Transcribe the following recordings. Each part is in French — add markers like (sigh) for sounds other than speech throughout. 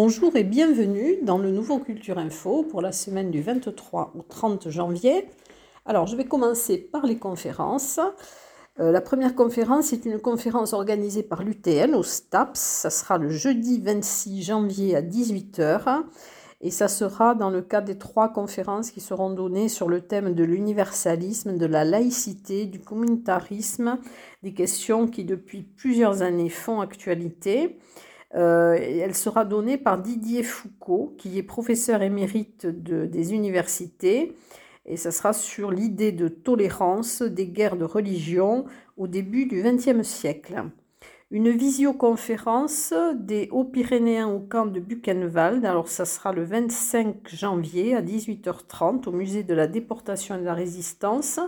Bonjour et bienvenue dans le nouveau Culture Info pour la semaine du 23 au 30 janvier. Alors, je vais commencer par les conférences. Euh, la première conférence est une conférence organisée par l'UTN au STAPS. Ça sera le jeudi 26 janvier à 18h. Et ça sera dans le cadre des trois conférences qui seront données sur le thème de l'universalisme, de la laïcité, du communautarisme, des questions qui depuis plusieurs années font actualité. Euh, elle sera donnée par Didier Foucault, qui est professeur émérite des universités, et ça sera sur l'idée de tolérance des guerres de religion au début du XXe siècle. Une visioconférence des Hauts-Pyrénéens au camp de Buchenwald, alors ça sera le 25 janvier à 18h30 au musée de la déportation et de la résistance,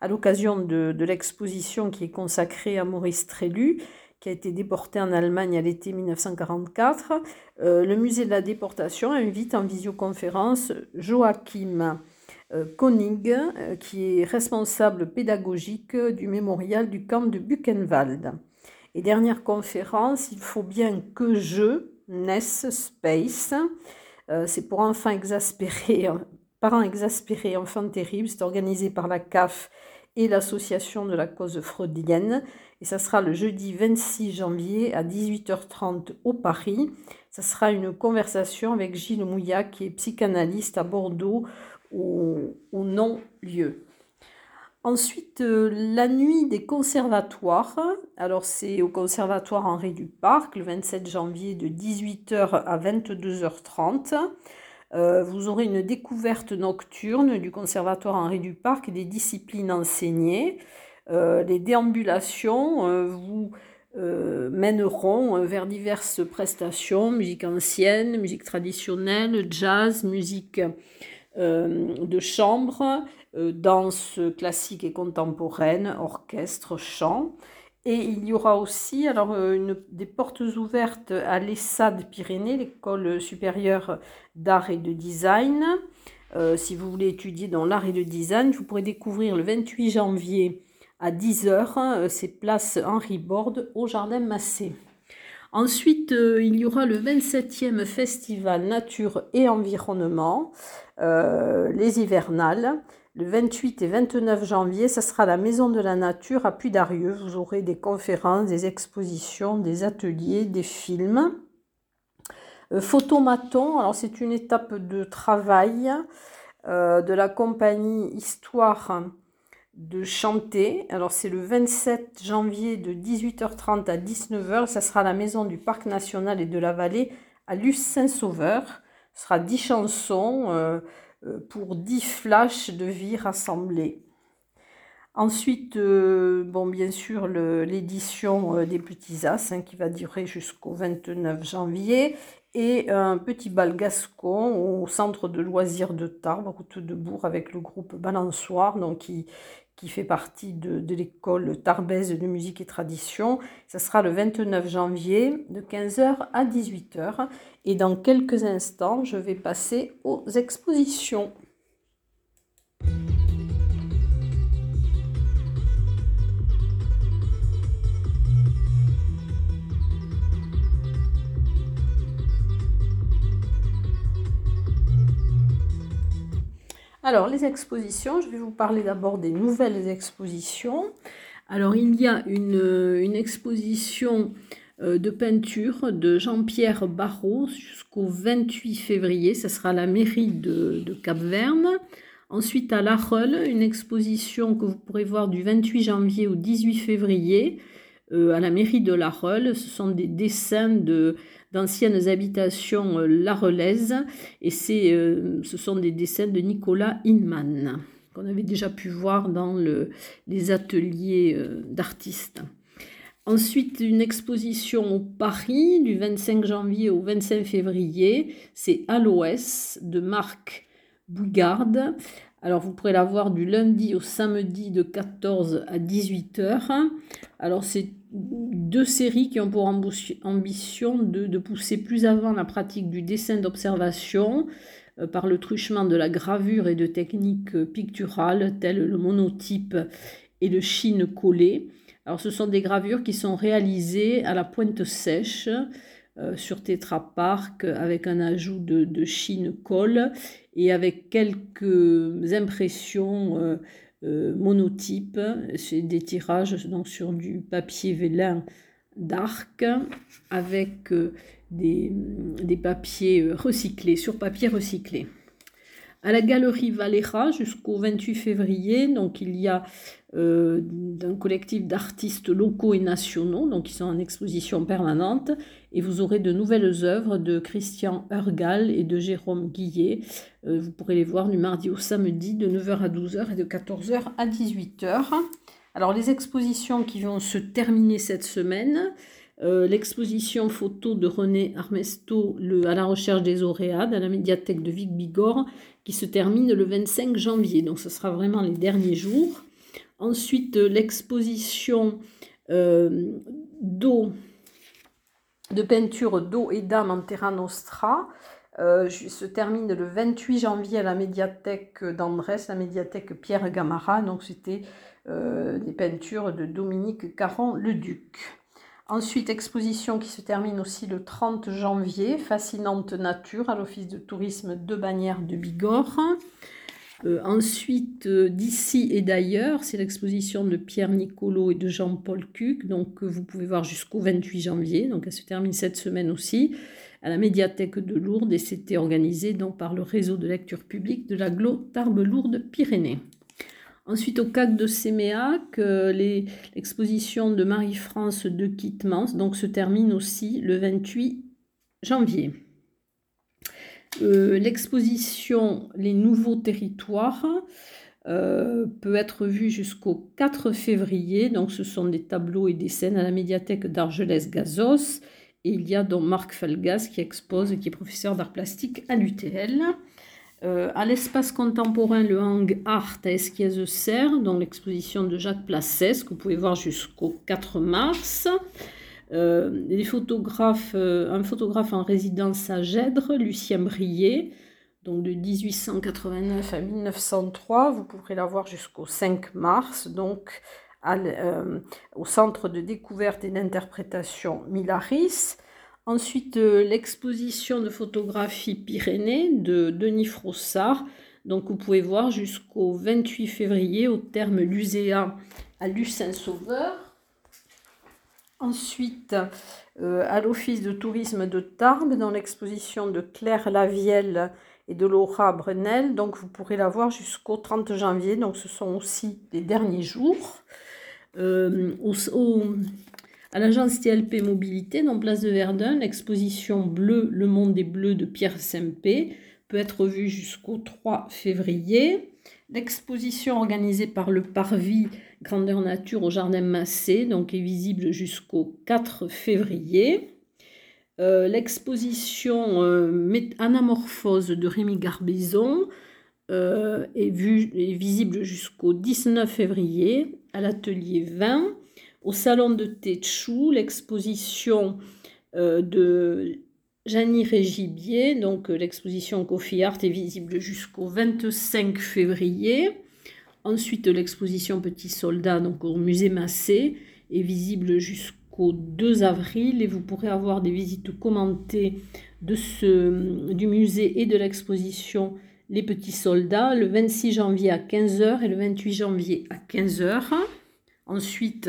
à l'occasion de, de l'exposition qui est consacrée à Maurice Trélu qui a été déporté en Allemagne à l'été 1944. Euh, le musée de la déportation invite en visioconférence Joachim euh, Konig, euh, qui est responsable pédagogique du mémorial du camp de Buchenwald. Et dernière conférence, il faut bien que je naisse Space. c'est pour enfants exaspérés, (laughs) parents exaspérés, enfants terribles. C'est organisé par la CAF et l'association de la cause freudienne. Et ça sera le jeudi 26 janvier à 18h30 au Paris. Ça sera une conversation avec Gilles Mouillat, qui est psychanalyste à Bordeaux au, non-lieu. Ensuite, euh, la nuit des conservatoires. Alors, c'est au conservatoire Henri du Parc, le 27 janvier de 18h à 22h30. Euh, vous aurez une découverte nocturne du Conservatoire Henri Duparc et des disciplines enseignées. Euh, les déambulations euh, vous mèneront vers diverses prestations, musique ancienne, musique traditionnelle, jazz, musique de chambre, danse classique et contemporaine, orchestre, chant. Et il y aura aussi alors, euh, des portes ouvertes à l'ESSAD Pyrénées, l'école supérieure d'art et de design. Euh, si vous voulez étudier dans l'art et le design, vous pourrez découvrir le 28 janvier à 10h euh, ces places Henri Borde au Jardin Massé. Ensuite, il y aura le 27e festival Nature et Environnement, les hivernales. Le 28 et 29 janvier, ce sera la Maison de la Nature à Puy-Darieux. Vous aurez des conférences, des expositions, des ateliers, des films. Euh, Photomaton, alors c'est une étape de travail euh, de la compagnie Histoire de chanter. Alors c'est le 27 janvier de 18h30 à 19h. Ça sera la maison du Parc national et de la vallée à Luce Saint-Sauveur. Ce sera 10 chansons. Euh, pour 10 flashs de vie rassemblés. Ensuite, euh, bon, bien sûr, l'édition euh, des Petits As hein, qui va durer jusqu'au 29 janvier et un petit bal gascon au centre de loisirs de Tarbes, route de Bourg, avec le groupe Balançoire, donc qui, qui fait partie de, l'école tarbaise de musique et tradition. Ça sera le 29 janvier de 15h à 18h. Et dans quelques instants, je vais passer aux expositions. Alors, les expositions, je vais vous parler d'abord des nouvelles expositions. Alors, il y a une, exposition euh, de peinture de Jean-Pierre Barrault jusqu'au 28 février. Ce sera à la mairie de, Cap-Verne. Ensuite, à La une exposition que vous pourrez voir du 28 janvier au 18 février euh, à la mairie de La Ce sont des dessins de d'anciennes habitations euh, larelaises et c'est, euh, ce sont des dessins de Nicolas Inman qu'on avait déjà pu voir dans le, les ateliers euh, d'artistes. Ensuite, une exposition au Paris du 25 janvier au 25 février, c'est l'Ouest de Marc Bougarde. Alors, vous pourrez la voir du lundi au samedi de 14 à 18 h Alors, c'est deux séries qui ont pour ambition de, pousser plus avant la pratique du dessin d'observation euh, par le truchement de la gravure et de techniques picturales telles le monotype et le chine collé. Alors ce sont des gravures qui sont réalisées à la pointe sèche sur Tetra Park avec un ajout de, chine colle et avec quelques impressions monotypes. C'est des tirages donc, sur du papier vélin d'arc avec des, des, papiers recyclés, sur papier recyclé à la galerie Valera jusqu'au 28 février. Donc il y a euh, un collectif d'artistes locaux et nationaux, donc qui sont en exposition permanente. Et vous aurez de nouvelles œuvres de Christian Urgal et de Jérôme Guillet. Euh, vous pourrez les voir du mardi au samedi de 9h à 12h et de 14h à 18h. Alors les expositions qui vont se terminer cette semaine, euh, l'exposition photo de René Armesto à la recherche des Auréades à la médiathèque de Vic-Bigorre qui se termine le 25 janvier. Donc ce sera vraiment les derniers jours. Ensuite, euh, l'exposition euh, de peinture d'eau et d'âme en Terra Nostra se termine le 28 janvier à la médiathèque d'Andrés, la médiathèque Pierre Gamara. Donc c'était des peintures de Dominique Caron-le-Duc. Ensuite, exposition qui se termine aussi le 30 janvier, Fascinante Nature à l'Office de tourisme de Bagnères de Bigorre. Euh, ensuite, euh, d'ici et d'ailleurs, c'est l'exposition de Pierre Nicolo et de Jean-Paul Cuc, donc que vous pouvez voir jusqu'au 28 janvier. Donc elle se termine cette semaine aussi à la médiathèque de Lourdes et c'était organisé donc par le réseau de lecture publique de la Tarbes Lourdes Pyrénées. Ensuite, au CAC de Séméac, l'exposition de Marie-France de Quittemans donc, se termine aussi le 28 janvier. Euh, l'exposition Les Nouveaux Territoires euh, peut être vue jusqu'au 4 février. Donc, ce sont des tableaux et des scènes à la médiathèque d'Argelès-Gazos. Et il y a donc Marc Falgas qui expose, qui est professeur d'art plastique à l'UTL. Euh, à l'espace contemporain, le Hang Art à Esquiez-Serre, dans l'exposition de Jacques Placès, que vous pouvez voir jusqu'au 4 mars. Euh, euh, un photographe en résidence à Gèdre, Lucien Brier, donc de 1889 à 1903. Vous pourrez la voir jusqu'au 5 mars, donc au Centre de découverte et d'interprétation Milaris. Ensuite, euh, l'exposition de photographie Pyrénées de Denis Frossard. Donc, vous pouvez voir jusqu'au 28 février au terme Luséa à Lucin-Sauveur. Ensuite, euh, à l'Office de tourisme de Tarbes, dans l'exposition de Claire Lavielle et de Laura Brunel. Donc, vous pourrez la voir jusqu'au 30 janvier. Donc, ce sont aussi les derniers jours. Euh, au, à l'agence TLP Mobilité, dans Place de Verdun, l'exposition Bleu, le monde des bleus de Pierre Sempé peut être vue jusqu'au 3 février. L'exposition organisée par le Parvis Grandeur Nature au Jardin Massé donc, est visible jusqu'au 4 février. Euh, l'exposition euh, Anamorphose de Rémi Garbizon euh, est, visible jusqu'au 19 février à l'atelier 20. Au salon de Téchou, l'exposition euh, de Janie Régibier, donc euh, l'exposition Coffee Art est visible jusqu'au 25 février. Ensuite, l'exposition Petit Soldat, donc au musée Massé, est visible jusqu'au 2 avril et vous pourrez avoir des visites commentées de ce, du musée et de l'exposition Les Petits Soldats le 26 janvier à 15h et le 28 janvier à 15h. Ensuite,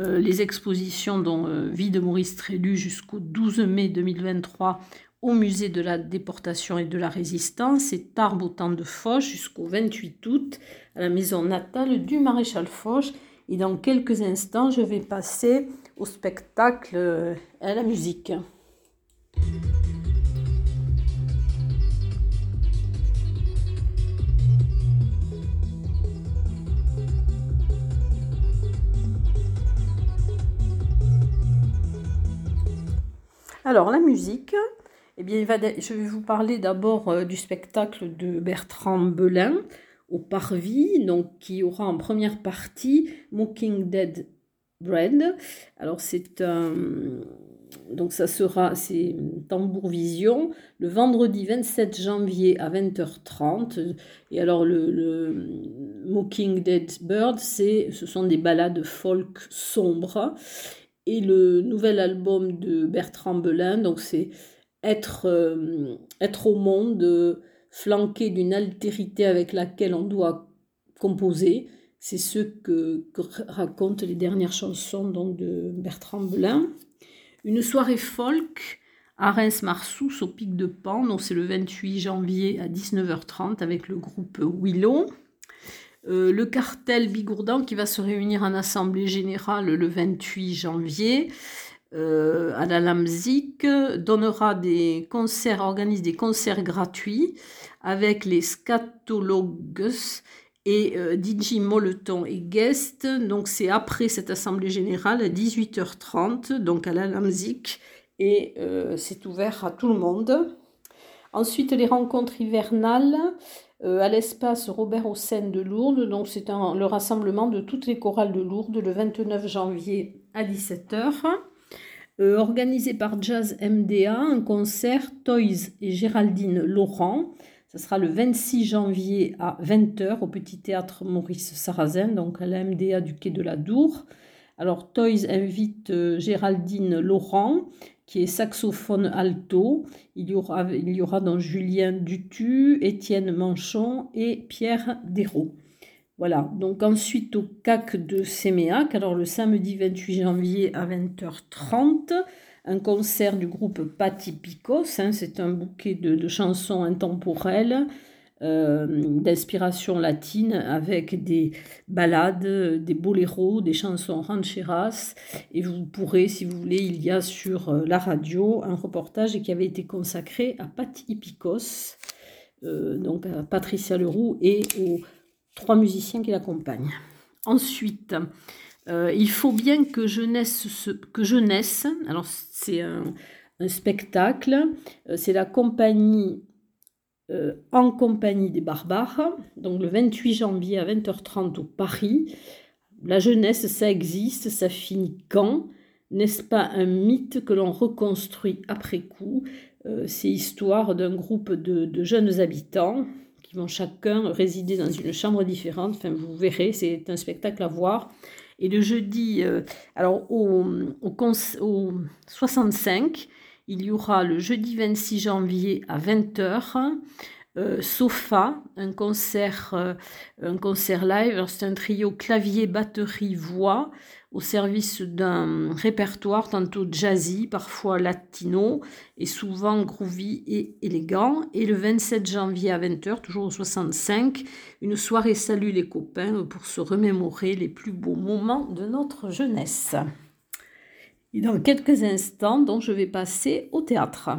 euh, les expositions dont euh, Vie de Maurice Trélu jusqu'au 12 mai 2023 au musée de la déportation et de la résistance et Tarbes au temps de Foch jusqu'au 28 août à la maison natale du maréchal Foch. Et dans quelques instants, je vais passer au spectacle euh, et à la musique. Alors, la musique, eh bien, je vais vous parler d'abord euh, du spectacle de Bertrand Belin au Parvis, donc, qui aura en première partie Mocking Dead Bread. Alors, c'est un. Donc ça sera, c'est Tambour Vision, le vendredi 27 janvier à 20h30. Et alors le, Mocking Dead Bird, c'est, ce sont des ballades folk sombres. Et le nouvel album de Bertrand Belin. Donc c'est être, euh, être au monde, flanqué d'une altérité avec laquelle on doit composer. C'est ce que, racontent les dernières chansons donc, de Bertrand Belin. Une soirée folk à Reims-Marsous au Pic de Pan, donc c'est le 28 janvier à 19h30 avec le groupe Willow. Euh, le cartel Bigourdan qui va se réunir en assemblée générale le 28 janvier euh, à la Lamzik donnera des concerts, organise des concerts gratuits avec les scatologues et euh, Moleton et Guest. Donc c'est après cette assemblée générale à 18h30, donc à la Lamzik, et c'est ouvert à tout le monde. Ensuite, les rencontres hivernales euh, à l'espace Robert Hossein de Lourdes. Donc, c'est le rassemblement de toutes les chorales de Lourdes le 29 janvier à 17h. Euh, organisé par Jazz MDA, un concert Toys et Géraldine Laurent. Ce sera le 26 janvier à 20h au Petit Théâtre Maurice Sarrazin, donc à la MDA du Quai de la Dour. Alors, Toys invite euh, Géraldine Laurent qui est saxophone alto. Il y aura, il y aura donc Julien Dutu, Étienne Manchon et Pierre Dérault. Voilà, donc ensuite au CAC de Séméac, alors le samedi 28 janvier à 20h30, un concert du groupe Patipicos, hein, c'est un bouquet de chansons intemporelles euh, d'inspiration latine avec des ballades, des boléros, des chansons rancheras. Et vous pourrez, si vous voulez, il y a sur euh, la radio un reportage qui avait été consacré à Pat Picos, euh, donc à Patricia Leroux et aux trois musiciens qui l'accompagnent. Ensuite, il faut bien que je naisse, que je naisse. alors c'est un spectacle, c'est la compagnie euh, en compagnie des barbares, donc le 28 janvier à 20h30 au Paris. La jeunesse, ça existe, ça finit quand? N'est-ce pas un mythe que l'on reconstruit après coup euh, C'est l'histoire d'un groupe de, jeunes habitants qui vont chacun résider dans une chambre différente? Enfin, vous verrez, c'est un spectacle à voir. Et le jeudi, euh, alors au, au, au 65, il y aura le jeudi 26 janvier à 20h euh, Sofa, un concert, euh, live. C'est un trio clavier, batterie, voix au service d'un répertoire tantôt jazzy, parfois latino et souvent groovy et élégant. Et le 27 janvier à 20h, toujours au 65, une soirée Salut les copains pour se remémorer les plus beaux moments de notre jeunesse. Et dans quelques instants, donc, je vais passer au théâtre.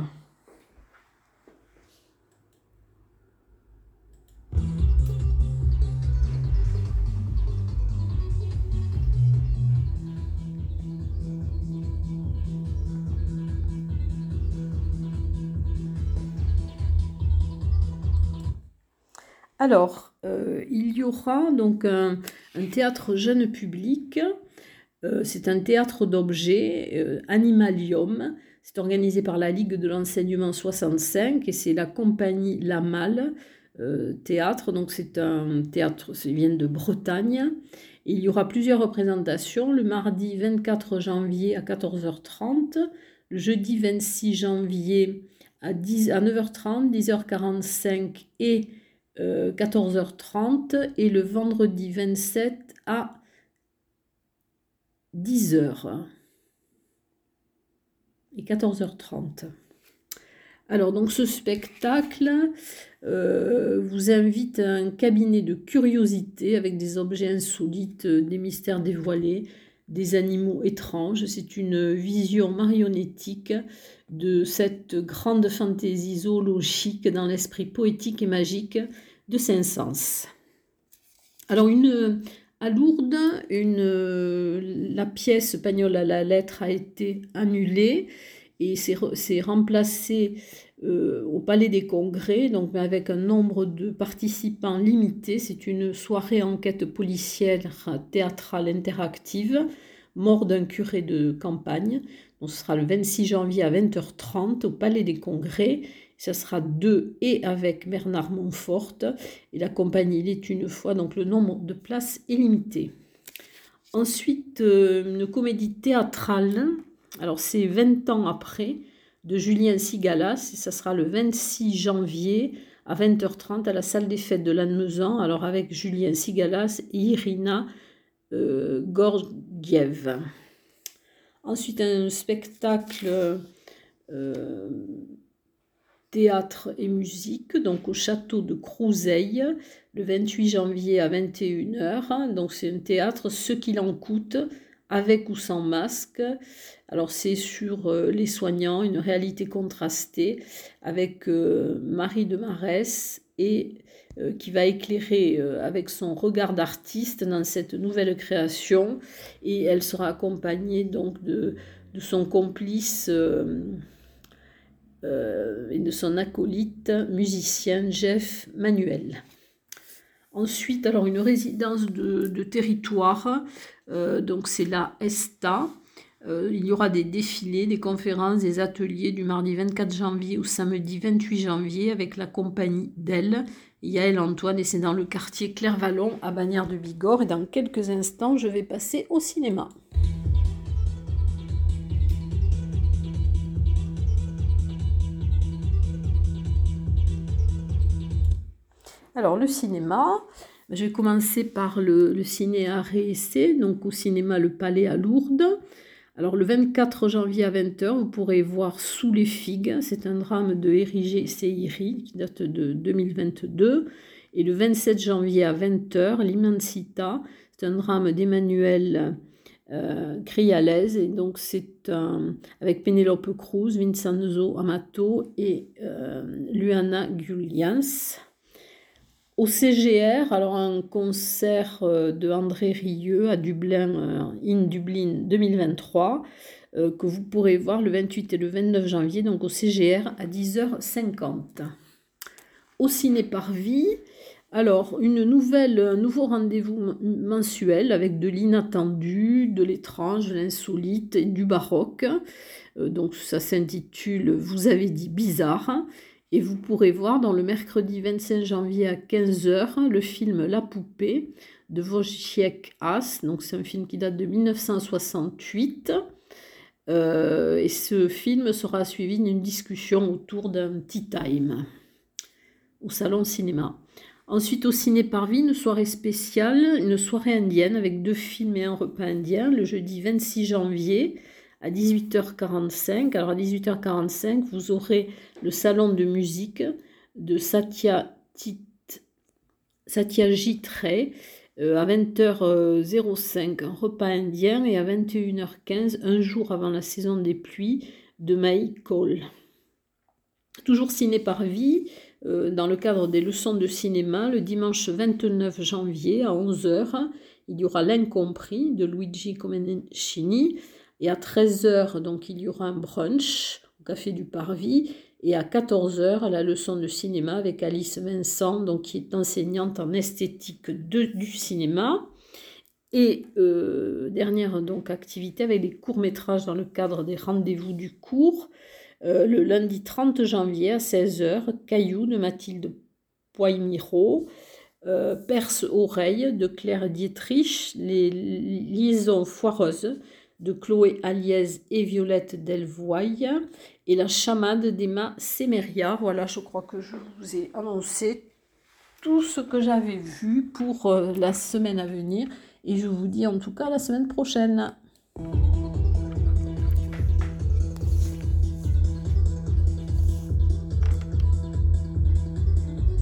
Alors, euh, il y aura donc un théâtre jeune public c'est un théâtre d'objets, euh, Animalium. C'est organisé par la Ligue de l'enseignement 65 et c'est la compagnie La Malle euh, Théâtre. Donc c'est un théâtre, qui vient de Bretagne. il y aura plusieurs représentations le mardi 24 janvier à 14h30, le jeudi 26 janvier à, 10, à 9h30, 10h45 et 14h30 et le vendredi 27 à 10h et 14h30. Alors donc ce spectacle euh, vous invite à un cabinet de curiosité avec des objets insolites, des mystères dévoilés, des animaux étranges. C'est une vision marionnettique de cette grande fantaisie zoologique dans l'esprit poétique et magique de Saint-Saëns. Alors une à Lourdes, la pièce Pagnol à la lettre a été annulée et c'est remplacé euh, au Palais des Congrès, donc avec un nombre de participants limité. C'est une soirée enquête policière théâtrale interactive, mort d'un curé de campagne. ce sera le 26 janvier à 20h30 au Palais des Congrès ça sera deux et avec Bernard Montfort. Et la compagnie, il est une fois, donc le nombre de places est limité. Ensuite, euh, une comédie théâtrale. Alors, c'est 20 ans après, de Julien Sigalas. Et ça sera le 26 janvier à 20h30 à la salle des fêtes de Lannemezan. Alors, avec Julien Sigalas et Irina euh, Gorgiev. Ensuite, un spectacle euh, théâtre et musique, donc au château de Crouseille, le 28 janvier à 21h. Donc c'est un théâtre, ce qu'il en coûte, avec ou sans masque. Alors c'est sur euh, les soignants, une réalité contrastée, avec euh, Marie de Marès et euh, qui va éclairer avec son regard d'artiste dans cette nouvelle création et elle sera accompagnée donc de, de son complice euh, et de son acolyte musicien Jeff Manuel. Ensuite, alors une résidence de, territoire, euh, donc c'est la ESTA. Euh, il y aura des défilés, des conférences, des ateliers du mardi 24 janvier au samedi 28 janvier avec la compagnie d'elle, Yael Antoine, et c'est dans le quartier Clairvallon à Bagnères de Bigorre. Et dans quelques instants, je vais passer au cinéma. Alors, le cinéma, je vais commencer par le, le ciné donc au cinéma Le Palais à Lourdes. Alors, le 24 janvier à 20h, vous pourrez voir Sous les figues. C'est un drame de Érigé Seiri qui date de 2022. Et le 27 janvier à 20h, L'Immensita. C'est un drame d'Emmanuel euh. Et donc, c'est avec Penelope Cruz, Vincenzo Amato et euh, Luana Gulians. Au CGR, alors un concert euh, de André Rieu à Dublin, euh, in Dublin 2023, euh, que vous pourrez voir le 28 et le 29 janvier, donc au CGR à 10h50. Au Ciné Parvis, alors une nouvelle, un nouveau rendez-vous mensuel avec de l'inattendu, de l'étrange, de l'insolite et du baroque. donc ça s'intitule Vous avez dit bizarre. Et vous pourrez voir dans le mercredi 25 janvier à 15h le film La poupée de Wojciech As. Donc c'est un film qui date de 1968. Euh, et ce film sera suivi d'une discussion autour d'un tea time au salon cinéma. Ensuite, au Ciné Parvis, une soirée spéciale, une soirée indienne avec deux films et un repas indien le jeudi 26 janvier à 18h45. Alors à 18h45, vous aurez le salon de musique de Satya, Satyajit Ray. Euh, à 20h05, un repas indien et à 21h15, un jour avant la saison des pluies, de Maï Cole. Toujours ciné par vie, euh, dans le cadre des leçons de cinéma, le dimanche 29 janvier à 11h, il y aura L'incompris de Luigi Comencini et à 13h, donc, il y aura un brunch au Café du Parvis. Et à 14h, la leçon de cinéma avec Alice Vincent, donc, qui est enseignante en esthétique du cinéma. Et euh, dernière donc, activité avec les courts-métrages dans le cadre des rendez-vous du cours. Euh, le lundi 30 janvier à 16h, Caillou de Mathilde Poimiro, euh, Perse Oreille de Claire Dietrich, Les liaisons foireuses de Chloé Aliès et Violette Delvoye et la chamade d'Emma Semeria. Voilà, je crois que je vous ai annoncé tout ce que j'avais vu pour euh, la semaine à venir et je vous dis en tout cas la semaine prochaine.